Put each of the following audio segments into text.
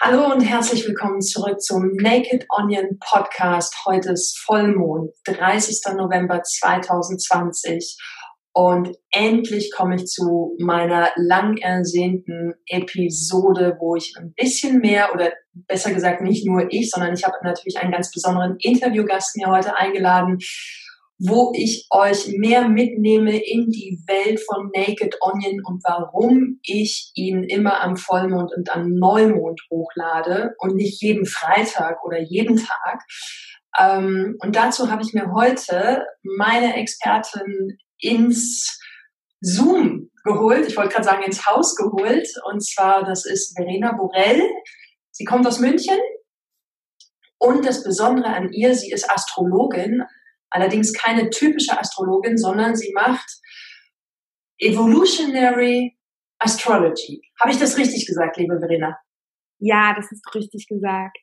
Hallo und herzlich willkommen zurück zum Naked Onion Podcast. Heute ist Vollmond, 30. November 2020. Und endlich komme ich zu meiner lang ersehnten Episode, wo ich ein bisschen mehr oder besser gesagt nicht nur ich, sondern ich habe natürlich einen ganz besonderen Interviewgast mir heute eingeladen, wo ich euch mehr mitnehme in die Welt von Naked Onion und warum ich ihn immer am Vollmond und am Neumond hochlade und nicht jeden Freitag oder jeden Tag. Ähm, und dazu habe ich mir heute meine Expertin ins Zoom geholt. Ich wollte gerade sagen ins Haus geholt. Und zwar, das ist Verena Borell. Sie kommt aus München. Und das Besondere an ihr, sie ist Astrologin, Allerdings keine typische Astrologin, sondern sie macht Evolutionary Astrology. Habe ich das richtig gesagt, liebe Verena? Ja, das ist richtig gesagt.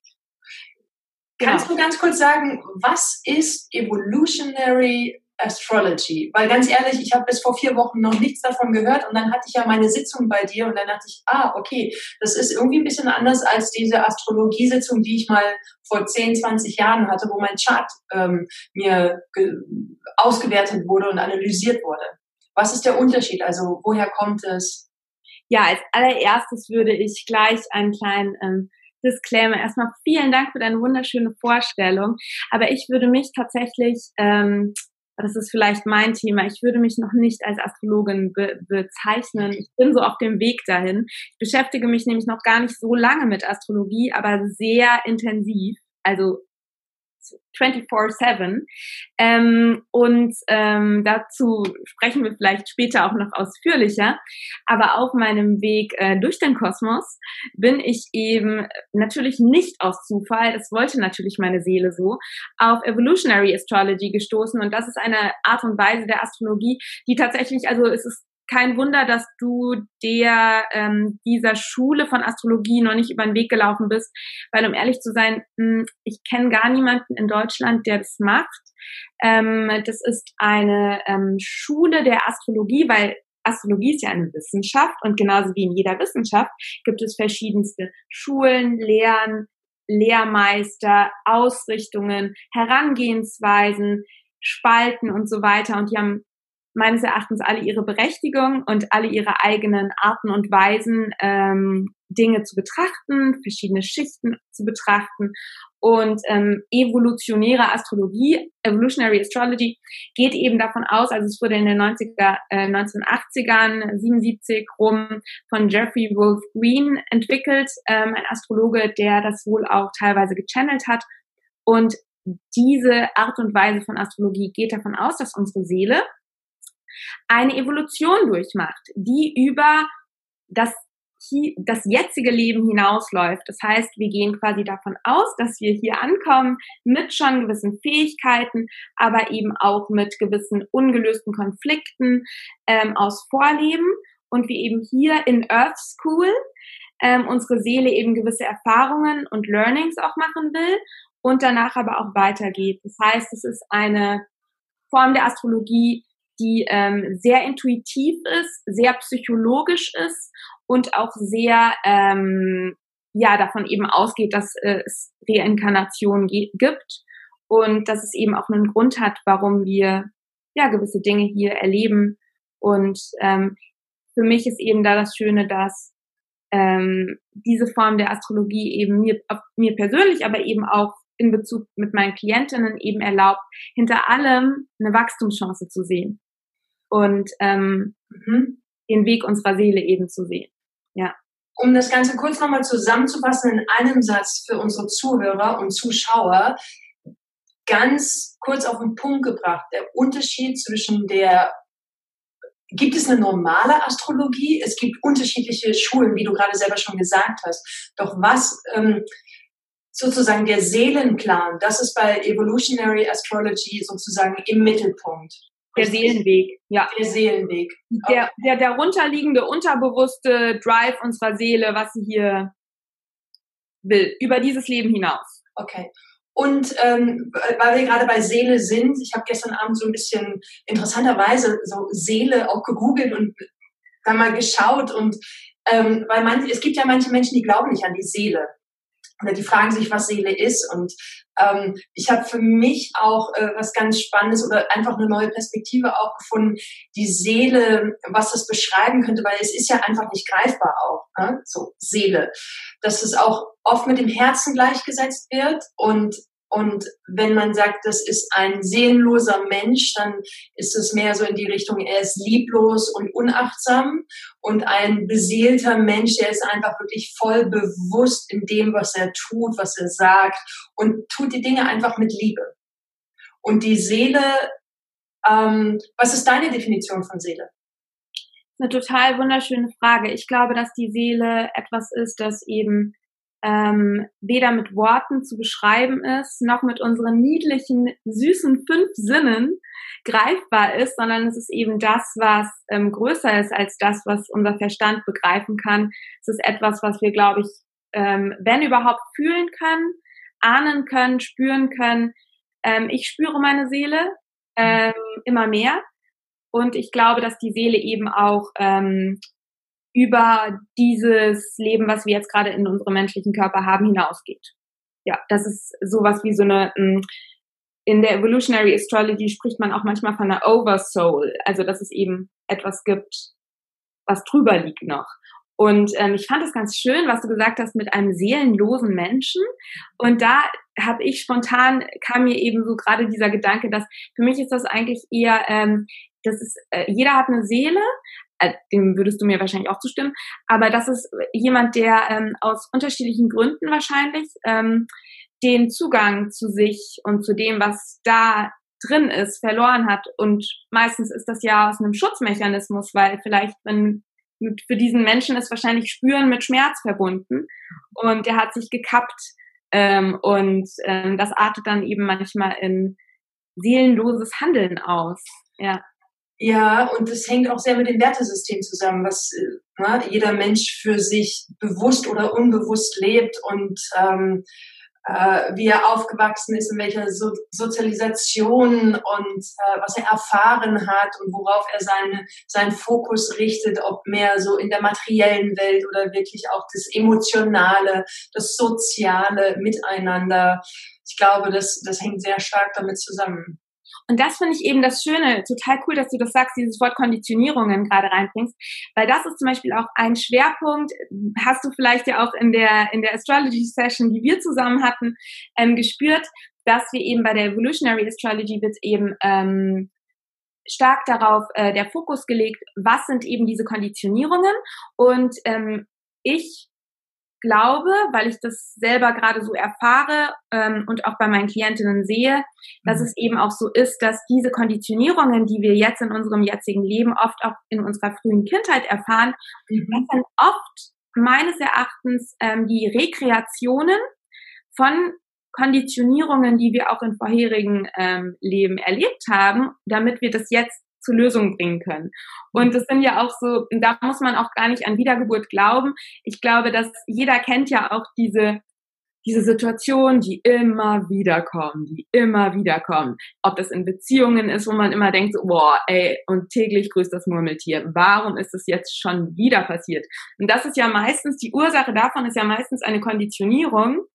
Kannst genau. du ganz kurz sagen, was ist Evolutionary Astrology. Weil ganz ehrlich, ich habe bis vor vier Wochen noch nichts davon gehört und dann hatte ich ja meine Sitzung bei dir und dann dachte ich, ah, okay, das ist irgendwie ein bisschen anders als diese Astrologiesitzung, die ich mal vor 10, 20 Jahren hatte, wo mein Chart ähm, mir ausgewertet wurde und analysiert wurde. Was ist der Unterschied? Also woher kommt es? Ja, als allererstes würde ich gleich einen kleinen ähm, Disclaimer. Erstmal vielen Dank für deine wunderschöne Vorstellung. Aber ich würde mich tatsächlich ähm, das ist vielleicht mein Thema. Ich würde mich noch nicht als Astrologin be bezeichnen. Ich bin so auf dem Weg dahin. Ich beschäftige mich nämlich noch gar nicht so lange mit Astrologie, aber sehr intensiv. Also 24-7. Ähm, und ähm, dazu sprechen wir vielleicht später auch noch ausführlicher. Aber auf meinem Weg äh, durch den Kosmos bin ich eben natürlich nicht aus Zufall, das wollte natürlich meine Seele so, auf Evolutionary Astrology gestoßen. Und das ist eine Art und Weise der Astrologie, die tatsächlich, also es ist kein Wunder, dass du der ähm, dieser Schule von Astrologie noch nicht über den Weg gelaufen bist, weil um ehrlich zu sein, mh, hm, ich kenne gar niemanden in Deutschland, der das macht. Ähm, das ist eine ähm, Schule der Astrologie, weil Astrologie ist ja eine Wissenschaft und genauso wie in jeder Wissenschaft gibt es verschiedenste Schulen, Lehren, Lehrmeister, Ausrichtungen, Herangehensweisen, Spalten und so weiter. Und die haben meines Erachtens alle ihre Berechtigung und alle ihre eigenen Arten und Weisen, ähm, Dinge zu betrachten, verschiedene Schichten zu betrachten. Und ähm, evolutionäre Astrologie, Evolutionary Astrology, geht eben davon aus, also es wurde in den 90er, äh, 1980ern, 77 rum von Jeffrey Wolf Green entwickelt, ähm, ein Astrologe, der das wohl auch teilweise gechannelt hat. Und diese Art und Weise von Astrologie geht davon aus, dass unsere Seele eine Evolution durchmacht, die über das das jetzige Leben hinausläuft. Das heißt, wir gehen quasi davon aus, dass wir hier ankommen mit schon gewissen Fähigkeiten, aber eben auch mit gewissen ungelösten Konflikten ähm, aus Vorleben und wir eben hier in Earth School ähm, unsere Seele eben gewisse Erfahrungen und Learnings auch machen will und danach aber auch weitergeht. Das heißt, es ist eine Form der Astrologie, die ähm, sehr intuitiv ist, sehr psychologisch ist und auch sehr ähm, ja davon eben ausgeht, dass äh, es Reinkarnation gibt und dass es eben auch einen Grund hat, warum wir ja gewisse Dinge hier erleben. Und ähm, für mich ist eben da das Schöne, dass ähm, diese Form der Astrologie eben mir, mir persönlich, aber eben auch in Bezug mit meinen Klientinnen eben erlaubt, hinter allem eine Wachstumschance zu sehen und ähm, mhm. den Weg unserer Seele eben zu sehen. Ja. Um das Ganze kurz nochmal zusammenzufassen in einem Satz für unsere Zuhörer und Zuschauer, ganz kurz auf den Punkt gebracht, der Unterschied zwischen der Gibt es eine normale Astrologie? Es gibt unterschiedliche Schulen, wie du gerade selber schon gesagt hast. Doch was ähm, sozusagen der Seelenplan, das ist bei Evolutionary Astrology sozusagen im Mittelpunkt. Der Seelenweg, ja. Der Seelenweg. Okay. Der, der darunterliegende, unterbewusste Drive unserer Seele, was sie hier will, über dieses Leben hinaus. Okay. Und ähm, weil wir gerade bei Seele sind, ich habe gestern Abend so ein bisschen interessanterweise so Seele auch gegoogelt und dann mal geschaut und ähm, weil manche, es gibt ja manche Menschen, die glauben nicht an die Seele. Oder die fragen sich, was Seele ist. Und ähm, ich habe für mich auch äh, was ganz Spannendes oder einfach eine neue Perspektive auch gefunden, die Seele, was das beschreiben könnte, weil es ist ja einfach nicht greifbar auch, ne? so Seele, dass es auch oft mit dem Herzen gleichgesetzt wird und und wenn man sagt, das ist ein seelenloser Mensch, dann ist es mehr so in die Richtung, er ist lieblos und unachtsam. Und ein beseelter Mensch, der ist einfach wirklich voll bewusst in dem, was er tut, was er sagt und tut die Dinge einfach mit Liebe. Und die Seele, ähm, was ist deine Definition von Seele? Eine total wunderschöne Frage. Ich glaube, dass die Seele etwas ist, das eben ähm, weder mit Worten zu beschreiben ist, noch mit unseren niedlichen, süßen fünf Sinnen greifbar ist, sondern es ist eben das, was ähm, größer ist als das, was unser Verstand begreifen kann. Es ist etwas, was wir, glaube ich, ähm, wenn überhaupt fühlen können, ahnen können, spüren können. Ähm, ich spüre meine Seele ähm, immer mehr und ich glaube, dass die Seele eben auch ähm, über dieses Leben, was wir jetzt gerade in unserem menschlichen Körper haben, hinausgeht. Ja, das ist sowas wie so eine, hm, in der Evolutionary Astrology spricht man auch manchmal von einer Oversoul, also dass es eben etwas gibt, was drüber liegt noch. Und ähm, ich fand es ganz schön, was du gesagt hast mit einem seelenlosen Menschen. Und da habe ich spontan, kam mir eben so gerade dieser Gedanke, dass für mich ist das eigentlich eher, ähm, das ist, äh, jeder hat eine Seele, dem würdest du mir wahrscheinlich auch zustimmen, aber das ist jemand, der ähm, aus unterschiedlichen Gründen wahrscheinlich ähm, den Zugang zu sich und zu dem, was da drin ist, verloren hat. Und meistens ist das ja aus einem Schutzmechanismus, weil vielleicht, wenn für diesen Menschen ist wahrscheinlich Spüren mit Schmerz verbunden und der hat sich gekappt ähm, und ähm, das artet dann eben manchmal in seelenloses Handeln aus. Ja. Ja, und das hängt auch sehr mit dem Wertesystem zusammen, was äh, ne, jeder Mensch für sich bewusst oder unbewusst lebt und ähm, äh, wie er aufgewachsen ist, in welcher so Sozialisation und äh, was er erfahren hat und worauf er seine, seinen Fokus richtet, ob mehr so in der materiellen Welt oder wirklich auch das Emotionale, das Soziale Miteinander. Ich glaube, das, das hängt sehr stark damit zusammen. Und das finde ich eben das Schöne, total cool, dass du das sagst, dieses Wort Konditionierungen gerade reinbringst, weil das ist zum Beispiel auch ein Schwerpunkt, hast du vielleicht ja auch in der, in der Astrology Session, die wir zusammen hatten, ähm, gespürt, dass wir eben bei der Evolutionary Astrology wird eben ähm, stark darauf äh, der Fokus gelegt, was sind eben diese Konditionierungen? Und ähm, ich glaube, weil ich das selber gerade so erfahre ähm, und auch bei meinen Klientinnen sehe, dass mhm. es eben auch so ist, dass diese Konditionierungen, die wir jetzt in unserem jetzigen Leben oft auch in unserer frühen Kindheit erfahren, mhm. das sind oft meines Erachtens ähm, die Rekreationen von Konditionierungen, die wir auch in vorherigen ähm, Leben erlebt haben, damit wir das jetzt zur Lösung bringen können. Und das sind ja auch so, da muss man auch gar nicht an Wiedergeburt glauben. Ich glaube, dass jeder kennt ja auch diese diese Situationen, die immer wieder kommen, die immer wieder kommen. Ob das in Beziehungen ist, wo man immer denkt, so, boah, ey, und täglich grüßt das Murmeltier. Warum ist es jetzt schon wieder passiert? Und das ist ja meistens, die Ursache davon ist ja meistens eine Konditionierung,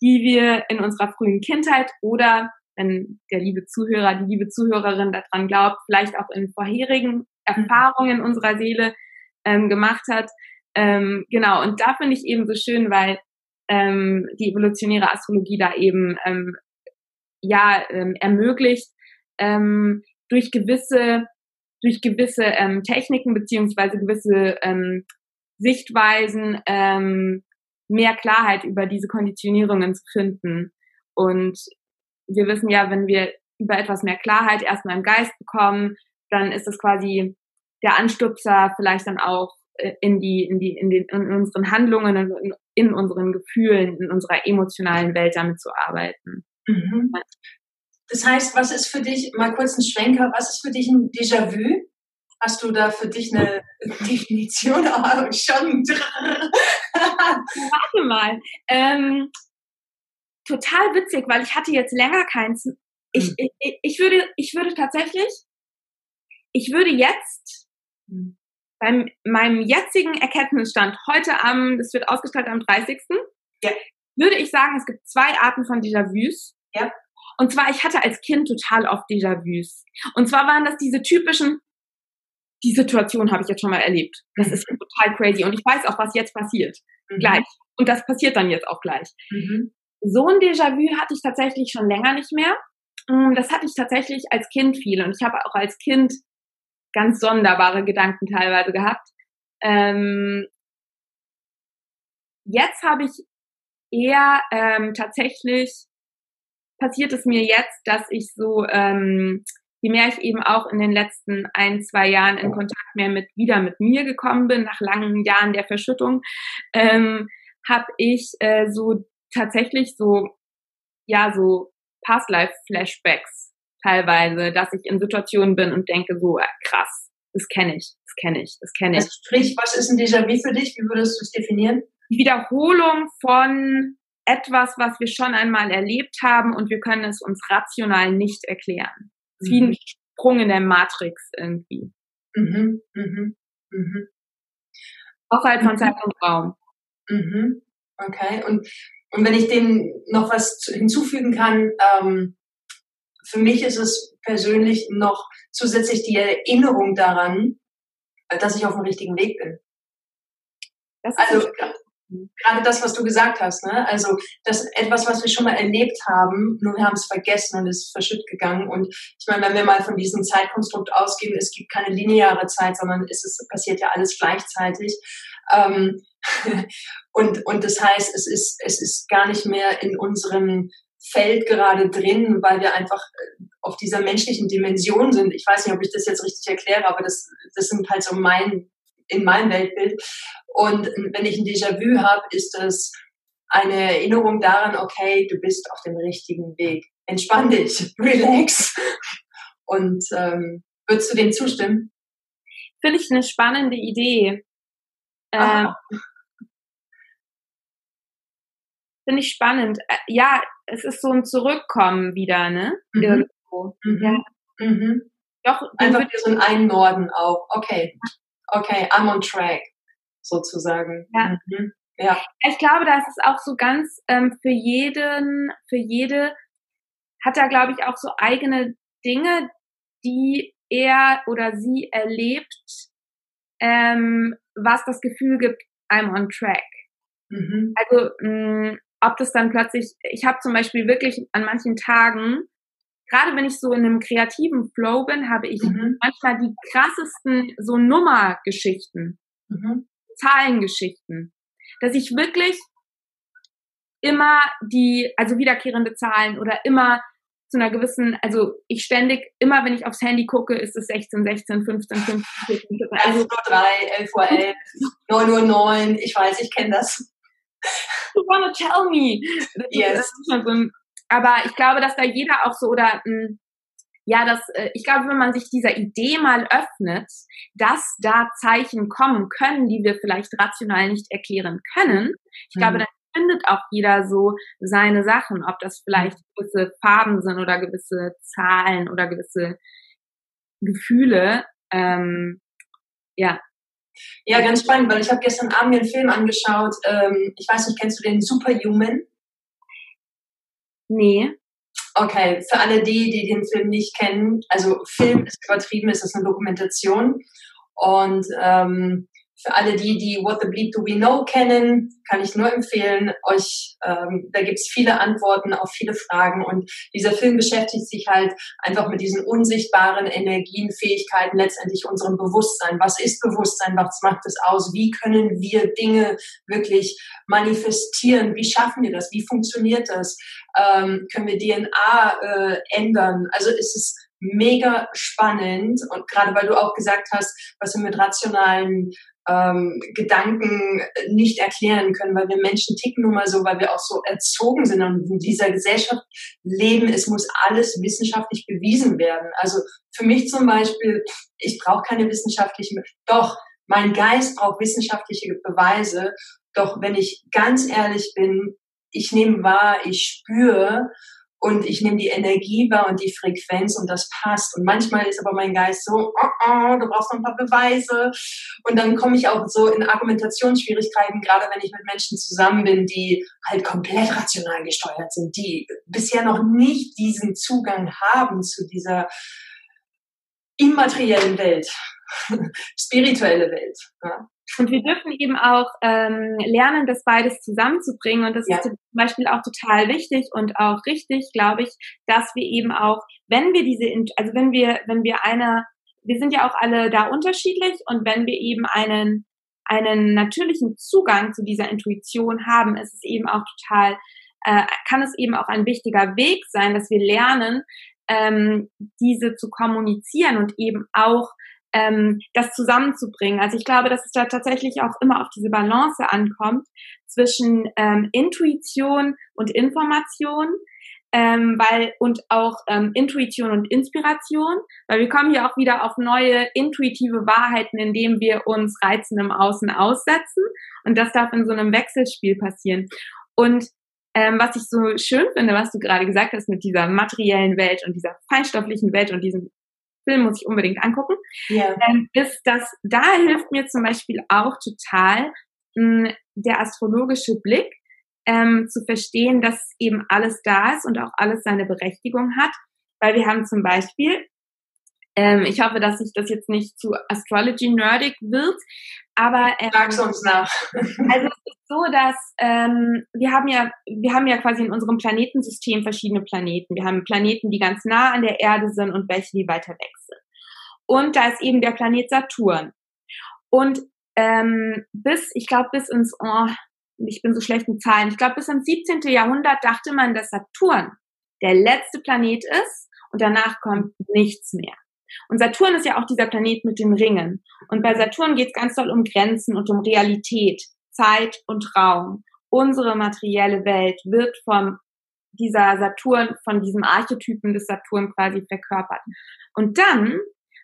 die wir in unserer frühen Kindheit oder wenn der liebe Zuhörer, die liebe Zuhörerin daran glaubt, vielleicht auch in vorherigen Erfahrungen unserer Seele ähm, gemacht hat. Ähm, genau, und da finde ich eben so schön, weil ähm, die evolutionäre Astrologie da eben ähm, ja ähm, ermöglicht, ähm, durch gewisse durch gewisse ähm, Techniken beziehungsweise gewisse ähm, Sichtweisen ähm, mehr Klarheit über diese Konditionierungen zu finden. Und wir wissen ja, wenn wir über etwas mehr Klarheit erstmal im Geist bekommen, dann ist es quasi der Anstupser vielleicht dann auch äh, in die, in die, in den, in unseren Handlungen, in, in unseren Gefühlen, in unserer emotionalen Welt damit zu arbeiten. Mhm. Das heißt, was ist für dich, mal kurz ein Schwenker, was ist für dich ein Déjà-vu? Hast du da für dich eine Definition? Oh, schon. Warte mal. Ähm, total witzig, weil ich hatte jetzt länger keins. Ich, mhm. ich, ich würde, ich würde tatsächlich, ich würde jetzt mhm. beim meinem jetzigen Erkenntnisstand heute am, das wird ausgestrahlt am 30. Ja. würde ich sagen, es gibt zwei Arten von Déjà-vus. Ja. Und zwar, ich hatte als Kind total oft Déjà-vus. Und zwar waren das diese typischen, die Situation habe ich jetzt schon mal erlebt. Das mhm. ist total crazy. Und ich weiß auch, was jetzt passiert. Mhm. Gleich. Und das passiert dann jetzt auch gleich. Mhm. So ein Déjà-vu hatte ich tatsächlich schon länger nicht mehr. Mm, das hatte ich tatsächlich als Kind viel. Und ich habe auch als Kind ganz sonderbare Gedanken teilweise gehabt. Ähm, jetzt habe ich eher ähm, tatsächlich passiert es mir jetzt, dass ich so, ähm, je mehr ich eben auch in den letzten ein, zwei Jahren in Kontakt mehr mit wieder mit mir gekommen bin, nach langen Jahren der Verschüttung, ähm, habe ich äh, so tatsächlich so, ja, so Past-Life-Flashbacks teilweise, dass ich in Situationen bin und denke so, äh, krass, das kenne ich, das kenne ich, das kenne ich. Also sprich, was ist ein Déjà-vu für dich? Wie würdest du es definieren? Die Wiederholung von etwas, was wir schon einmal erlebt haben und wir können es uns rational nicht erklären. Mhm. Wie ein mhm. Sprung in der Matrix irgendwie. Mhm, mhm, mhm. Außerhalb von mhm. Zeit und Raum. Mhm. Okay. Und, und wenn ich dem noch was hinzufügen kann, ähm, für mich ist es persönlich noch zusätzlich die Erinnerung daran, dass ich auf dem richtigen Weg bin. also gerade das, was du gesagt hast, ne? Also das etwas, was wir schon mal erlebt haben, nur wir haben es vergessen und es ist verschütt gegangen. Und ich meine, wenn wir mal von diesem Zeitkonstrukt ausgehen, es gibt keine lineare Zeit, sondern es ist, passiert ja alles gleichzeitig. Ähm, und, und das heißt, es ist, es ist gar nicht mehr in unserem Feld gerade drin, weil wir einfach äh, auf dieser menschlichen Dimension sind. Ich weiß nicht, ob ich das jetzt richtig erkläre, aber das, das sind halt so mein, in meinem Weltbild. Und wenn ich ein Déjà-vu habe, ist das eine Erinnerung daran, okay, du bist auf dem richtigen Weg. Entspann dich, relax. Und ähm, würdest du dem zustimmen? Finde ich eine spannende Idee. Ähm, Finde ich spannend. Äh, ja, es ist so ein Zurückkommen wieder, ne? Mhm. Irgendwo. Mhm. Ja. Mhm. Doch, Einfach wie so ein Einnorden auch. Okay. Okay, I'm on track, sozusagen. Ja. Mhm. ja. Ich glaube, das ist auch so ganz ähm, für jeden, für jede hat er, glaube ich, auch so eigene Dinge, die er oder sie erlebt, ähm, was das Gefühl gibt, I'm on track. Mhm. Also mh, mm, ob das dann plötzlich, ich habe zum Beispiel wirklich an manchen Tagen, gerade wenn ich so in einem kreativen Flow bin, habe ich mhm. manchmal die krassesten so Nummergeschichten, mhm. Zahlengeschichten, dass ich wirklich immer die, also wiederkehrende Zahlen oder immer zu einer gewissen, also ich ständig, immer wenn ich aufs Handy gucke, ist es 16, 16, 15, 15, 15. 15 also 11 Uhr 3, 11 Uhr 11, 9 Uhr 9, ich weiß, ich kenne das you wanna tell me? Yes. aber ich glaube, dass da jeder auch so oder hm, ja, das, äh, ich glaube, wenn man sich dieser Idee mal öffnet, dass da Zeichen kommen können, die wir vielleicht rational nicht erklären können, ich glaube, mhm. dann findet auch jeder so seine Sachen, ob das vielleicht gewisse Farben sind oder gewisse Zahlen oder gewisse Gefühle. Ähm, ja, ja, ganz spannend, weil ich habe gestern Abend mir einen Film angeschaut. Ähm, ich weiß nicht, kennst du den Superhuman? Nee. Okay, für alle die, die den Film nicht kennen, also Film ist übertrieben, ist es eine Dokumentation und ähm, für alle die, die What the Bleep Do We Know kennen, kann ich nur empfehlen, euch, ähm, da gibt's viele Antworten auf viele Fragen und dieser Film beschäftigt sich halt einfach mit diesen unsichtbaren Energien, Fähigkeiten, letztendlich unserem Bewusstsein. Was ist Bewusstsein? Was macht es aus? Wie können wir Dinge wirklich manifestieren? Wie schaffen wir das? Wie funktioniert das? Ähm, können wir DNA äh, ändern? Also ist es mega spannend und gerade weil du auch gesagt hast, was wir mit rationalen ähm, Gedanken nicht erklären können, weil wir Menschen ticken nun mal so, weil wir auch so erzogen sind und in dieser Gesellschaft leben. Es muss alles wissenschaftlich bewiesen werden. Also für mich zum Beispiel, ich brauche keine wissenschaftlichen, doch, mein Geist braucht wissenschaftliche Beweise. Doch wenn ich ganz ehrlich bin, ich nehme wahr, ich spüre und ich nehme die Energie wahr und die Frequenz und das passt. Und manchmal ist aber mein Geist so, oh, oh, du brauchst noch ein paar Beweise. Und dann komme ich auch so in Argumentationsschwierigkeiten, gerade wenn ich mit Menschen zusammen bin, die halt komplett rational gesteuert sind, die bisher noch nicht diesen Zugang haben zu dieser immateriellen Welt, spirituelle Welt. Ja. Und wir dürfen eben auch ähm, lernen, das beides zusammenzubringen. Und das ja. ist zum Beispiel auch total wichtig und auch richtig, glaube ich, dass wir eben auch, wenn wir diese, also wenn wir, wenn wir eine, wir sind ja auch alle da unterschiedlich und wenn wir eben einen, einen natürlichen Zugang zu dieser Intuition haben, ist es eben auch total, äh, kann es eben auch ein wichtiger Weg sein, dass wir lernen, ähm, diese zu kommunizieren und eben auch ähm, das zusammenzubringen. Also ich glaube, dass es da tatsächlich auch immer auf diese Balance ankommt zwischen ähm, Intuition und Information. Ähm, weil und auch ähm, Intuition und Inspiration, weil wir kommen hier auch wieder auf neue intuitive Wahrheiten, indem wir uns Reizen im Außen aussetzen und das darf in so einem Wechselspiel passieren. Und ähm, was ich so schön finde, was du gerade gesagt hast mit dieser materiellen Welt und dieser feinstofflichen Welt und diesem Film muss ich unbedingt angucken, yeah. ähm, ist, dass da hilft mir zum Beispiel auch total mh, hm, der astrologische Blick, ähm, zu verstehen, dass eben alles da ist und auch alles seine Berechtigung hat. Weil wir haben zum Beispiel, ähm, ich hoffe, dass sich das jetzt nicht zu Astrology nerdig wird, aber ähm, Sag's uns nach. also es ist so, dass ähm, wir haben ja, wir haben ja quasi in unserem Planetensystem verschiedene Planeten. Wir haben Planeten, die ganz nah an der Erde sind und welche, die weiter weg sind. Und da ist eben der Planet Saturn. Und ähm, bis, ich glaube, bis ins, oh, ich bin so schlecht mit Zahlen, ich glaube, bis ins 17. Jahrhundert dachte man, dass Saturn der letzte Planet ist und danach kommt nichts mehr. Und Saturn ist ja auch dieser Planet mit den Ringen. Und bei Saturn geht es ganz doll um Grenzen und um Realität, Zeit und Raum. Unsere materielle Welt wird von dieser Saturn, von diesem Archetypen des Saturn quasi verkörpert. Und dann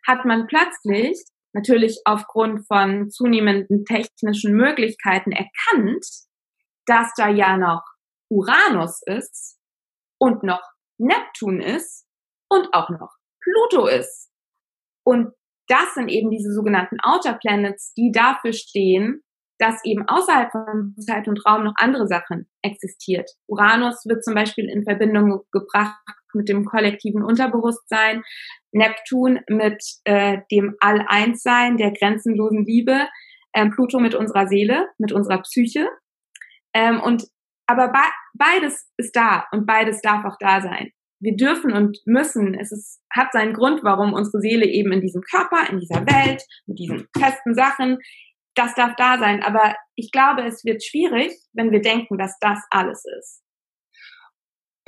hat man plötzlich, natürlich aufgrund von zunehmenden technischen Möglichkeiten erkannt, dass da ja noch Uranus ist und noch Neptun ist und auch noch Pluto ist. Und das sind eben diese sogenannten Outer Planets, die dafür stehen, dass eben außerhalb von Zeit und Raum noch andere Sachen existiert. Uranus wird zum Beispiel in Verbindung gebracht mit dem kollektiven Unterbewusstsein, Neptun mit äh, dem All-Eins-Sein, der grenzenlosen Liebe, ähm, Pluto mit unserer Seele, mit unserer Psyche. Ähm, und aber be beides ist da und beides darf auch da sein wir dürfen und müssen, es ist, hat seinen Grund, warum unsere Seele eben in diesem Körper, in dieser Welt, mit diesen festen Sachen, das darf da sein. Aber ich glaube, es wird schwierig, wenn wir denken, dass das alles ist.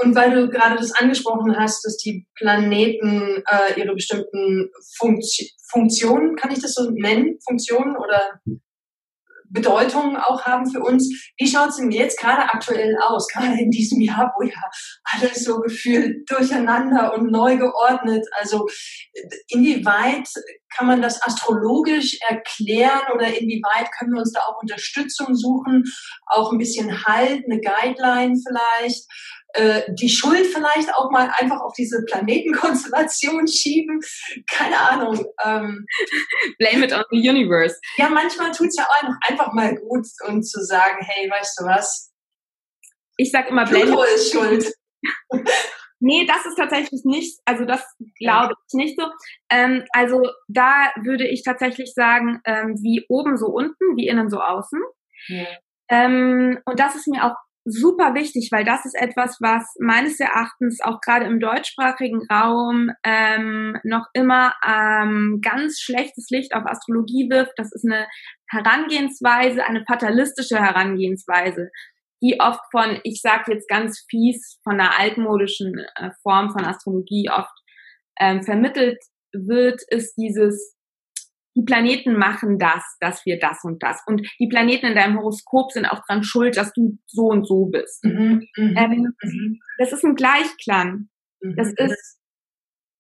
Und weil du gerade das angesprochen hast, dass die Planeten äh, ihre bestimmten Funktio Funktionen, kann ich das so nennen, Funktionen oder Bedeutung auch haben für uns. Wie schaut es denn jetzt gerade aktuell aus, gerade in diesem Jahr, wo ja alles so gefühlt durcheinander und neu geordnet? Also inwieweit kann man das astrologisch erklären oder inwieweit können wir uns da auch Unterstützung suchen, auch ein bisschen Halt, eine Guideline vielleicht? Äh, die Schuld vielleicht auch mal einfach auf diese Planetenkonstellation schieben. Keine Ahnung. Ähm, Blame it on the universe. Ja, manchmal tut es ja auch einfach mal gut, um zu sagen, hey, weißt du was? Ich sag immer, blame Pluto ist schuld. Nee, das ist tatsächlich nicht, also das glaube ich nicht so. Ähm, also da würde ich tatsächlich sagen, ähm, wie oben so unten, wie innen so außen. Ja. Ähm, und das ist mir auch super wichtig, weil das ist etwas, was meines Erachtens auch gerade im deutschsprachigen Raum ähm, noch immer ähm, ganz schlechtes Licht auf Astrologie wirft. Das ist eine Herangehensweise, eine fatalistische Herangehensweise, die oft von, ich sage jetzt ganz fies, von einer altmodischen äh, Form von Astrologie oft ähm, vermittelt wird, ist dieses die Planeten machen das, dass wir das und das. Und die Planeten in deinem Horoskop sind auch dran schuld, dass du so und so bist. Mhm, mhm ähm, mhm. Das ist ein Gleichklang. Mhm, das ist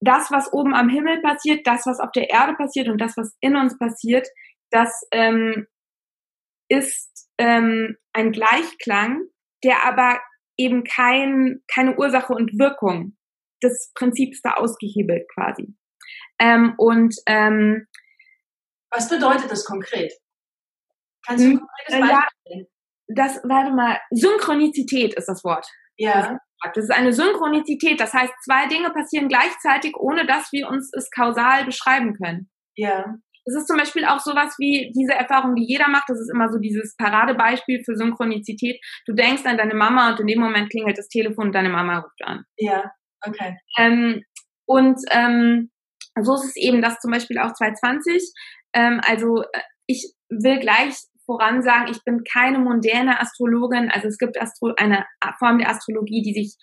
das, was oben am Himmel passiert, das, was auf der Erde passiert und das, was in uns passiert, das ähm, ist ähm, ein Gleichklang, der aber eben kein, keine Ursache und Wirkung. Das Prinzip ist da ausgehebelt quasi. Ähm, und ähm, was bedeutet das konkret? Kannst du ein konkretes hm, Beispiel? Ja, das, warte mal, Synchronizität ist das Wort. Ja. Das ist eine Synchronizität. Das heißt, zwei Dinge passieren gleichzeitig, ohne dass wir uns es kausal beschreiben können. Ja. Es ist zum Beispiel auch sowas wie diese Erfahrung, die jeder macht. Das ist immer so dieses Paradebeispiel für Synchronizität. Du denkst an deine Mama und in dem Moment klingelt das Telefon und deine Mama ruft an. Ja, okay. Ähm, und ähm, so ist es eben, dass zum Beispiel auch 2020, ähm, also äh, ich will gleich voran sagen, ich bin keine moderne Astrologin. Also es gibt Astro eine Form der Astrologie, die sich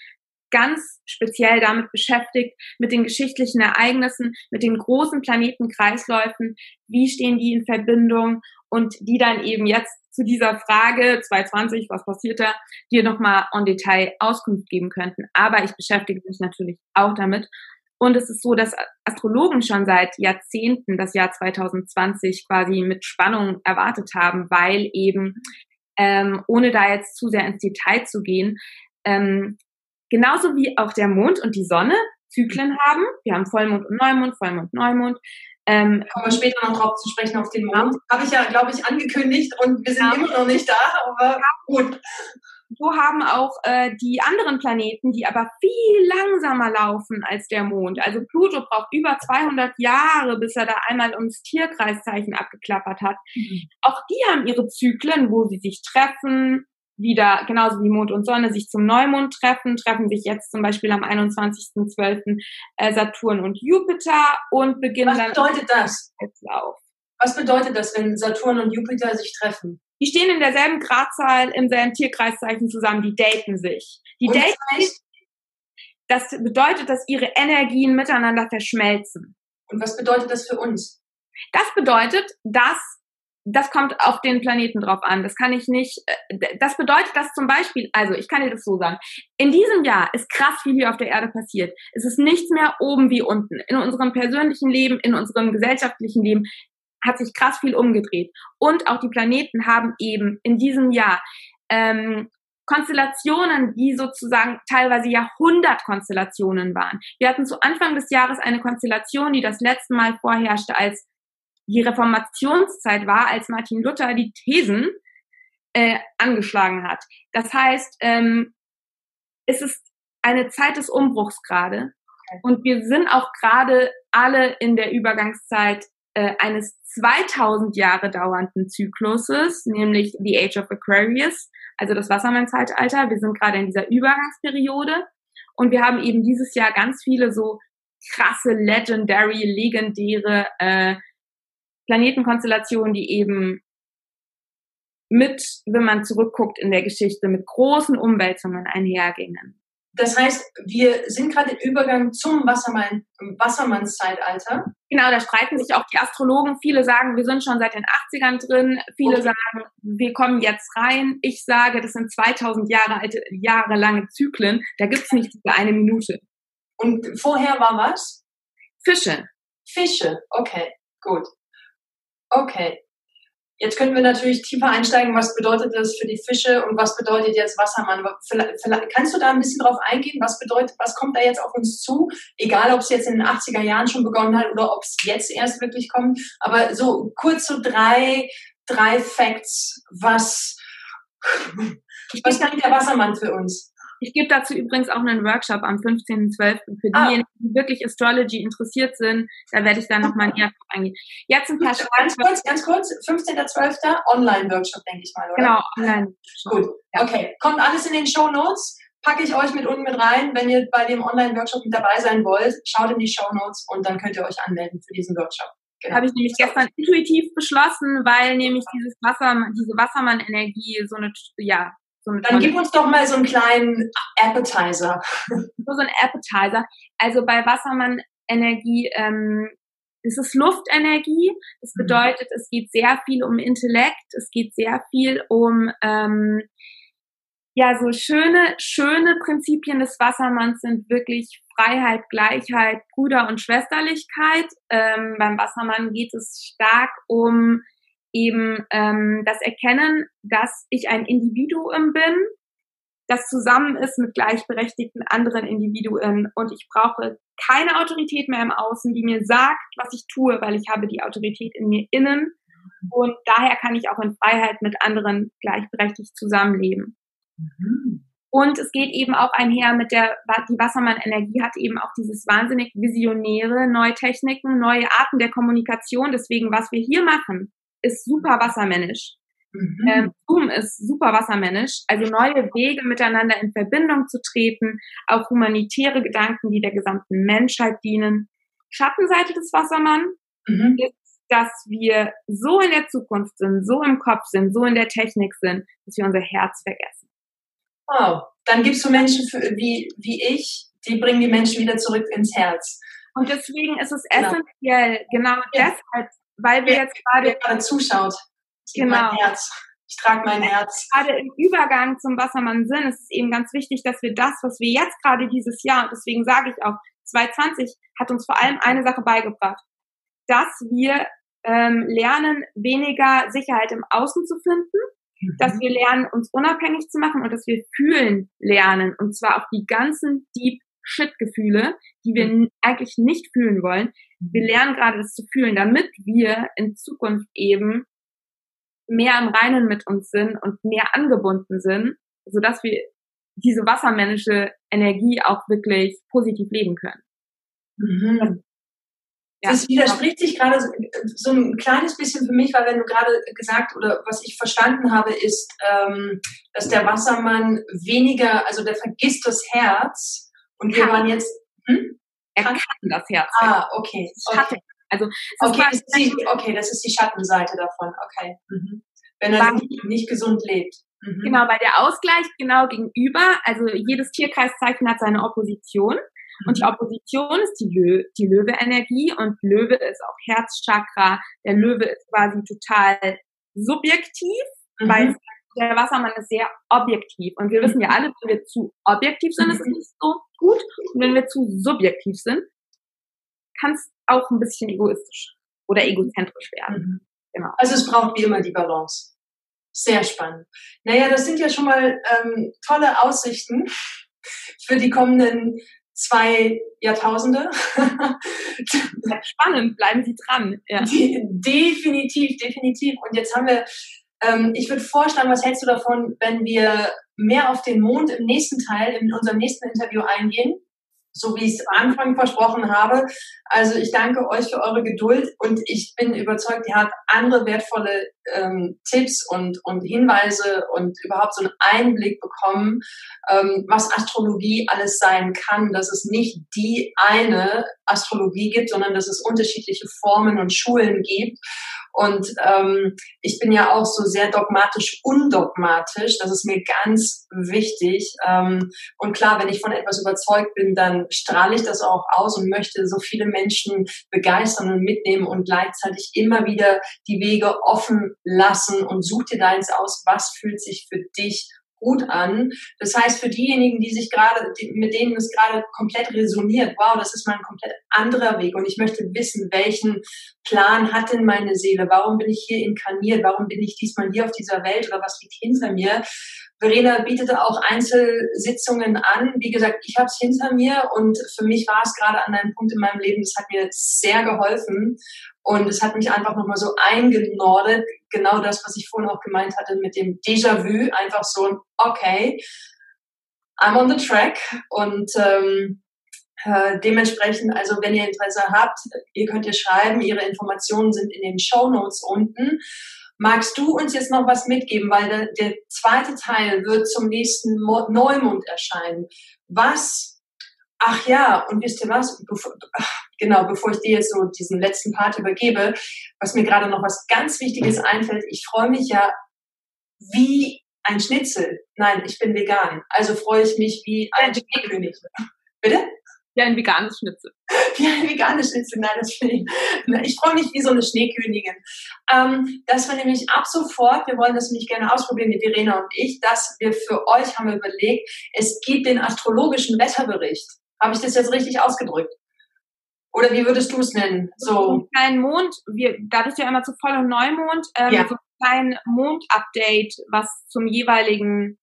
ganz speziell damit beschäftigt, mit den geschichtlichen Ereignissen, mit den großen Planetenkreisläufen, wie stehen die in Verbindung und die dann eben jetzt zu dieser Frage 2020, was passiert da, dir nochmal en Detail Auskunft geben könnten. Aber ich beschäftige mich natürlich auch damit und es ist so, dass Astrologen schon seit Jahrzehnten das Jahr 2020 quasi mit Spannung erwartet haben, weil eben, ähm, ohne da jetzt zu sehr ins Detail zu gehen, ähm, genauso wie auch der Mond und die Sonne Zyklen haben. Wir haben Vollmond und Neumond, Vollmond, Neumond. Ähm, Kommen wir später noch drauf zu sprechen auf den Mond. Ja. Habe ich ja, glaube ich, angekündigt und wir sind ja. immer noch nicht da, aber gut so haben auch äh, die anderen Planeten, die aber viel langsamer laufen als der Mond. Also Pluto braucht über 200 Jahre, bis er da einmal ums Tierkreiszeichen abgeklappert hat. Mhm. Auch die haben ihre Zyklen, wo sie sich treffen, wieder genauso wie Mond und Sonne sich zum Neumond treffen, treffen sich jetzt zum Beispiel am 21.12. Äh, Saturn und Jupiter und beginnen Was bedeutet das? Was bedeutet das, wenn Saturn und Jupiter sich treffen? Die stehen in derselben Gradzahl, im selben Tierkreiszeichen zusammen, die daten sich. Die daten sich. Das bedeutet, dass ihre Energien miteinander verschmelzen. Und was bedeutet das für uns? Das bedeutet, dass das kommt auf den Planeten drauf an. Das kann ich nicht. Äh, das bedeutet, dass zum Beispiel, also ich kann dir das so sagen, in diesem Jahr ist krass viel hier auf der Erde passiert. Es ist nichts mehr oben wie unten. In unserem persönlichen Leben, in unserem gesellschaftlichen Leben hat sich krass viel umgedreht. Und auch die Planeten haben eben in diesem Jahr ähm, Konstellationen, die sozusagen teilweise Jahrhundertkonstellationen waren. Wir hatten zu Anfang des Jahres eine Konstellation, die das letzte Mal vorherrschte, als die Reformationszeit war, als Martin Luther die Thesen äh, angeschlagen hat. Das heißt, ähm, es ist eine Zeit des Umbruchs gerade. Und wir sind auch gerade alle in der Übergangszeit äh, eines 2000 Jahre dauernden Zykluses, nämlich The Age of Aquarius, also das Wassermann-Zeitalter. Wir sind gerade in dieser Übergangsperiode und wir haben eben dieses Jahr ganz viele so krasse, legendary, legendäre äh, Planetenkonstellationen, die eben mit, wenn man zurückguckt in der Geschichte, mit großen Umwälzungen einhergingen. Das heißt, wir sind gerade im Übergang zum Wassermann, Wassermannszeitalter. Genau, da streiten sich auch die Astrologen. Viele sagen, wir sind schon seit den 80ern drin. Viele okay. sagen, wir kommen jetzt rein. Ich sage, das sind 2000 Jahre alte, jahrelange Zyklen. Da gibt's nicht diese eine Minute. Und vorher war was? Fische. Fische, okay, gut. Okay. Jetzt könnten wir natürlich tiefer einsteigen, was bedeutet das für die Fische und was bedeutet jetzt Wassermann? Vielleicht, vielleicht, kannst du da ein bisschen drauf eingehen? Was bedeutet, was kommt da jetzt auf uns zu? Egal, ob es jetzt in den 80er Jahren schon begonnen hat oder ob es jetzt erst wirklich kommt. Aber so kurz so drei, drei Facts, was, was bringt der Wassermann für uns? Ich gebe dazu übrigens auch einen Workshop am 15.12. für ah. diejenigen, die wirklich Astrology interessiert sind. Da werde ich dann nochmal näher drauf eingehen. Jetzt ein paar Ganz kurz, ganz kurz. 15.12. Online-Workshop, denke ich mal, oder? Genau, online. Gut, okay. Kommt alles in den Show Notes. Packe ich euch mit unten mit rein. Wenn ihr bei dem Online-Workshop mit dabei sein wollt, schaut in die Show Notes und dann könnt ihr euch anmelden für diesen Workshop. Genau. Habe ich nämlich gestern intuitiv beschlossen, weil nämlich dieses Wasser, diese Wassermann-Energie so eine, ja, so Dann gib uns doch mal so einen kleinen Appetizer. So, so ein Appetizer. Also bei Wassermann Energie, ähm, es ist Luftenergie. Das mhm. bedeutet, es geht sehr viel um Intellekt, es geht sehr viel um ähm, ja so schöne, schöne Prinzipien des Wassermanns sind wirklich Freiheit, Gleichheit, Brüder und Schwesterlichkeit. Ähm, beim Wassermann geht es stark um eben ähm, das Erkennen, dass ich ein Individuum bin das zusammen ist mit gleichberechtigten anderen Individuen und ich brauche keine Autorität mehr im Außen, die mir sagt, was ich tue, weil ich habe die Autorität in mir innen und daher kann ich auch in Freiheit mit anderen gleichberechtigt zusammenleben. Mhm. Und es geht eben auch einher mit der, die Wassermann-Energie hat eben auch dieses wahnsinnig visionäre, neue Techniken, neue Arten der Kommunikation. Deswegen, was wir hier machen, ist super wassermännisch. Mhm. Ähm, Zoom ist super wassermännisch, also neue Wege miteinander in Verbindung zu treten, auch humanitäre Gedanken, die der gesamten Menschheit dienen. Schattenseite des Wassermann mhm. ist, dass wir so in der Zukunft sind, so im Kopf sind, so in der Technik sind, dass wir unser Herz vergessen. Wow, dann gibst du Menschen für, wie, wie ich, die bringen die Menschen wieder zurück ins Herz. Und deswegen ist es genau. essentiell, genau ja. deshalb, weil wir ja, jetzt gerade, gerade zuschaut. Genau. Mein Herz. Ich trage mein Herz. Gerade im Übergang zum Wassermann-Sinn ist es eben ganz wichtig, dass wir das, was wir jetzt gerade dieses Jahr, und deswegen sage ich auch, 2020 hat uns vor allem eine Sache beigebracht, dass wir ähm, lernen, weniger Sicherheit im Außen zu finden, mhm. dass wir lernen, uns unabhängig zu machen und dass wir fühlen lernen, und zwar auch die ganzen Deep Shit-Gefühle, die wir eigentlich nicht fühlen wollen. Wir mhm. lernen gerade das zu fühlen, damit wir in Zukunft eben mehr im Reinen mit uns sind und mehr angebunden sind, so dass wir diese wassermännische Energie auch wirklich positiv leben können. Mhm. Ja, das widerspricht sich gerade so, so, ein kleines bisschen für mich, weil wenn du gerade gesagt oder was ich verstanden habe, ist, ähm, dass der Wassermann weniger, also der vergisst das Herz und wir waren jetzt. Hm? Er kann, kann das Herz. Ah, okay. okay. Also okay das, die, okay, das ist die Schattenseite davon. Okay. Mhm. Wenn er nicht, nicht gesund lebt. Mhm. Genau, weil der Ausgleich genau gegenüber, also jedes Tierkreiszeichen hat seine Opposition. Mhm. Und die mhm. Opposition ist die, Lö die Löwe-Energie und Löwe ist auch Herzchakra. Der Löwe ist quasi total subjektiv, mhm. weil der Wassermann ist sehr objektiv. Und wir wissen ja alle, wenn wir zu objektiv sind, ist es nicht so gut. Und wenn wir zu subjektiv sind, kann es auch ein bisschen egoistisch oder egozentrisch werden. Mhm. Genau. Also es braucht wie immer die Balance. Sehr spannend. Naja, das sind ja schon mal ähm, tolle Aussichten für die kommenden zwei Jahrtausende. Spannend, bleiben Sie dran. Ja. Die, definitiv, definitiv. Und jetzt haben wir, ähm, ich würde vorschlagen, was hältst du davon, wenn wir mehr auf den Mond im nächsten Teil, in unserem nächsten Interview eingehen? so wie ich es am Anfang versprochen habe. Also ich danke euch für eure Geduld und ich bin überzeugt, ihr habt andere wertvolle ähm, Tipps und, und Hinweise und überhaupt so einen Einblick bekommen, ähm, was Astrologie alles sein kann, dass es nicht die eine Astrologie gibt, sondern dass es unterschiedliche Formen und Schulen gibt und ähm, ich bin ja auch so sehr dogmatisch, undogmatisch. Das ist mir ganz wichtig. Ähm, und klar, wenn ich von etwas überzeugt bin, dann strahle ich das auch aus und möchte so viele Menschen begeistern und mitnehmen und gleichzeitig immer wieder die Wege offen lassen und such dir deins aus, was fühlt sich für dich gut an. Das heißt, für diejenigen, die sich gerade, mit denen es gerade komplett resoniert, wow, das ist mein komplett anderer Weg und ich möchte wissen, welchen Plan hat denn meine Seele? Warum bin ich hier inkarniert? Warum bin ich diesmal hier auf dieser Welt oder was liegt hinter mir? Verena bietete auch Einzelsitzungen an. Wie gesagt, ich habe es hinter mir und für mich war es gerade an einem Punkt in meinem Leben, das hat mir sehr geholfen und es hat mich einfach nochmal so eingenordet, genau das, was ich vorhin auch gemeint hatte mit dem Déjà-vu, einfach so, okay, I'm on the track und ähm, äh, dementsprechend, also wenn ihr Interesse habt, ihr könnt ihr schreiben, ihre Informationen sind in den Show Notes unten. Magst du uns jetzt noch was mitgeben, weil der, der zweite Teil wird zum nächsten Mo Neumond erscheinen. Was, ach ja, und wisst ihr was, bevor, genau, bevor ich dir jetzt so diesen letzten Part übergebe, was mir gerade noch was ganz Wichtiges einfällt, ich freue mich ja wie ein Schnitzel. Nein, ich bin vegan. Also freue ich mich wie ein Schneekönig. Bitte? Ja, ein veganes Schnitzel. Ja, ein veganes Schnitzel, nein, das finde ich. Ich freue mich wie so eine Schneekönigin. Ähm, dass wir nämlich ab sofort, wir wollen das nämlich gerne ausprobieren, die Verena und ich, dass wir für euch haben wir überlegt, es gibt den astrologischen Wetterbericht. Habe ich das jetzt richtig ausgedrückt? Oder wie würdest du es nennen? So kleinen Mond, wir, da bist du ja immer zu Voll- und Neumond, ähm, ja. so ein kleinen Mond-Update, was zum jeweiligen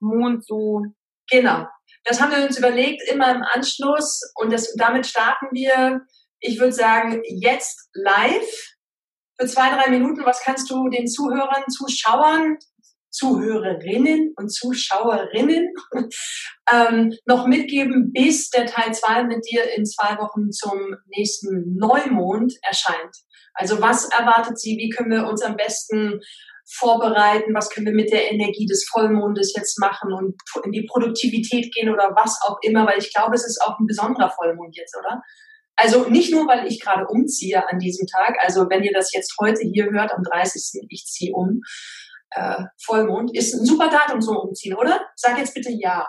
Mond so. Genau. Das haben wir uns überlegt, immer im Anschluss. Und das, damit starten wir, ich würde sagen, jetzt live für zwei, drei Minuten. Was kannst du den Zuhörern, Zuschauern, Zuhörerinnen und Zuschauerinnen ähm, noch mitgeben, bis der Teil 2 mit dir in zwei Wochen zum nächsten Neumond erscheint? Also was erwartet sie? Wie können wir uns am besten vorbereiten? Was können wir mit der Energie des Vollmondes jetzt machen und in die Produktivität gehen oder was auch immer? Weil ich glaube, es ist auch ein besonderer Vollmond jetzt, oder? Also nicht nur, weil ich gerade umziehe an diesem Tag. Also wenn ihr das jetzt heute hier hört, am 30. ich ziehe um, äh, Vollmond, ist ein super Datum zum Umziehen, oder? Sag jetzt bitte ja.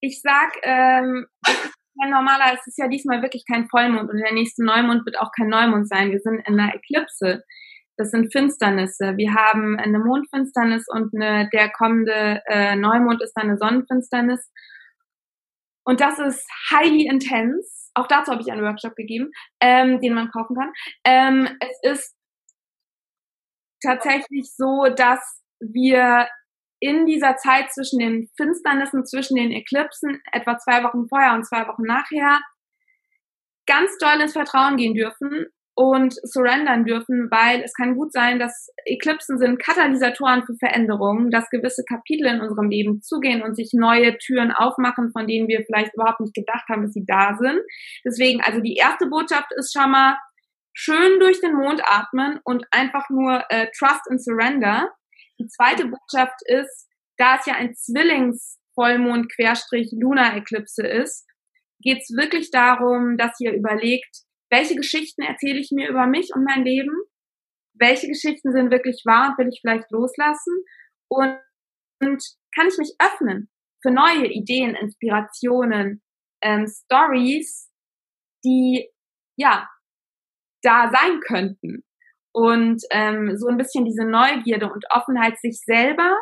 Ich sag, ähm, kein normaler, es ist ja diesmal wirklich kein Vollmond und der nächste Neumond wird auch kein Neumond sein. Wir sind in einer Eklipse. Das sind Finsternisse. Wir haben eine Mondfinsternis und eine, der kommende äh, Neumond ist dann eine Sonnenfinsternis. Und das ist highly intense. Auch dazu habe ich einen Workshop gegeben, ähm, den man kaufen kann. Ähm, es ist tatsächlich so, dass wir in dieser Zeit zwischen den Finsternissen, zwischen den Eklipsen, etwa zwei Wochen vorher und zwei Wochen nachher, ganz doll ins Vertrauen gehen dürfen und surrendern dürfen, weil es kann gut sein, dass Eklipsen sind Katalysatoren für Veränderungen, dass gewisse Kapitel in unserem Leben zugehen und sich neue Türen aufmachen, von denen wir vielleicht überhaupt nicht gedacht haben, dass sie da sind. Deswegen, also die erste Botschaft ist schon mal schön durch den Mond atmen und einfach nur äh, Trust and Surrender. Die zweite Botschaft ist, da es ja ein Zwillings-Vollmond Querstrich Lunar-Eklipse ist, geht es wirklich darum, dass ihr überlegt, welche Geschichten erzähle ich mir über mich und mein Leben? Welche Geschichten sind wirklich wahr und will ich vielleicht loslassen? Und, und kann ich mich öffnen für neue Ideen, Inspirationen, ähm, Stories, die ja da sein könnten? und ähm, so ein bisschen diese Neugierde und Offenheit sich selber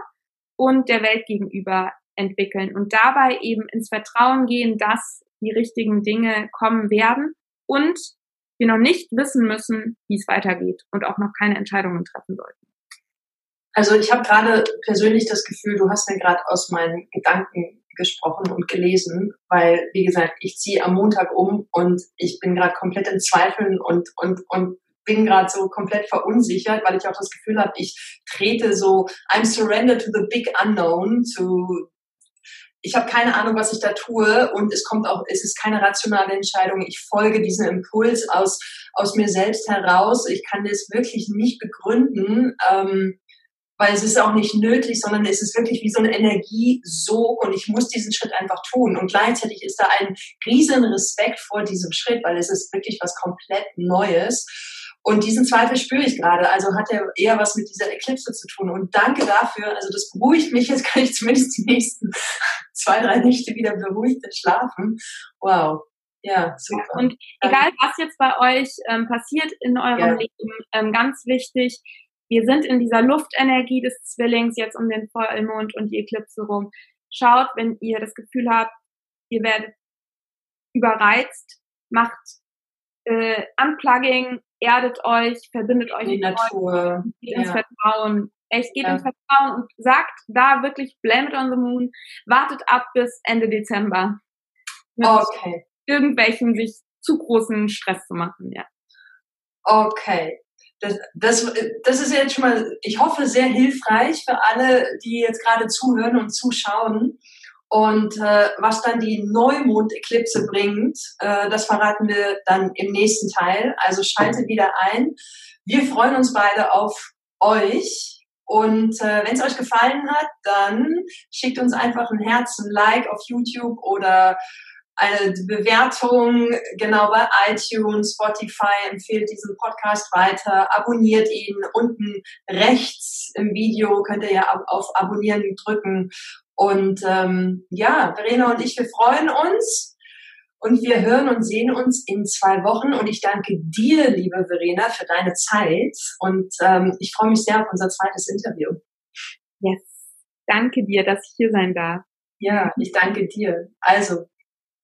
und der Welt gegenüber entwickeln und dabei eben ins Vertrauen gehen, dass die richtigen Dinge kommen werden und wir noch nicht wissen müssen, wie es weitergeht und auch noch keine Entscheidungen treffen sollten. Also ich habe gerade persönlich das Gefühl, du hast mir gerade aus meinen Gedanken gesprochen und gelesen, weil, wie gesagt, ich ziehe am Montag um und ich bin gerade komplett in Zweifeln und, und, und bin gerade so komplett verunsichert, weil ich auch das Gefühl habe, ich trete so, I'm surrender to the big unknown, to ich habe keine Ahnung, was ich da tue und es kommt auch, es ist keine rationale Entscheidung. Ich folge diesem Impuls aus, aus mir selbst heraus. Ich kann das wirklich nicht begründen, ähm, weil es ist auch nicht nötig, sondern es ist wirklich wie so ein Energiesog und ich muss diesen Schritt einfach tun. Und gleichzeitig ist da ein riesen Respekt vor diesem Schritt, weil es ist wirklich was komplett Neues. Und diesen Zweifel spüre ich gerade. Also hat er eher was mit dieser Eklipse zu tun. Und danke dafür. Also das beruhigt mich. Jetzt kann ich zumindest die nächsten zwei, drei Nächte wieder beruhigt schlafen. Wow. Ja, super. Und egal, was jetzt bei euch ähm, passiert in eurem ja. Leben, ähm, ganz wichtig, wir sind in dieser Luftenergie des Zwillings jetzt um den Vollmond und die Eklipse rum. Schaut, wenn ihr das Gefühl habt, ihr werdet überreizt, macht äh, Unplugging, erdet euch, verbindet euch die mit Natur, euch, geht ja. ins Vertrauen. Echt, geht ja. ins Vertrauen und sagt da wirklich blame it on the moon, wartet ab bis Ende Dezember. Okay. Irgendwelchen sich zu großen Stress zu machen, ja. Okay. Das, das, das ist jetzt schon mal, ich hoffe, sehr hilfreich für alle, die jetzt gerade zuhören und zuschauen. Und äh, was dann die Neumond-Eklipse bringt, äh, das verraten wir dann im nächsten Teil. Also schaltet wieder ein. Wir freuen uns beide auf euch. Und äh, wenn es euch gefallen hat, dann schickt uns einfach ein Herz, ein Like auf YouTube oder eine Bewertung genau bei iTunes, Spotify, empfehlt diesen Podcast weiter, abonniert ihn. Unten rechts im Video könnt ihr ja auf Abonnieren drücken und ähm, ja, Verena und ich, wir freuen uns und wir hören und sehen uns in zwei Wochen. Und ich danke dir, liebe Verena, für deine Zeit. Und ähm, ich freue mich sehr auf unser zweites Interview. Yes. Danke dir, dass ich hier sein darf. Ja, ich danke dir. Also,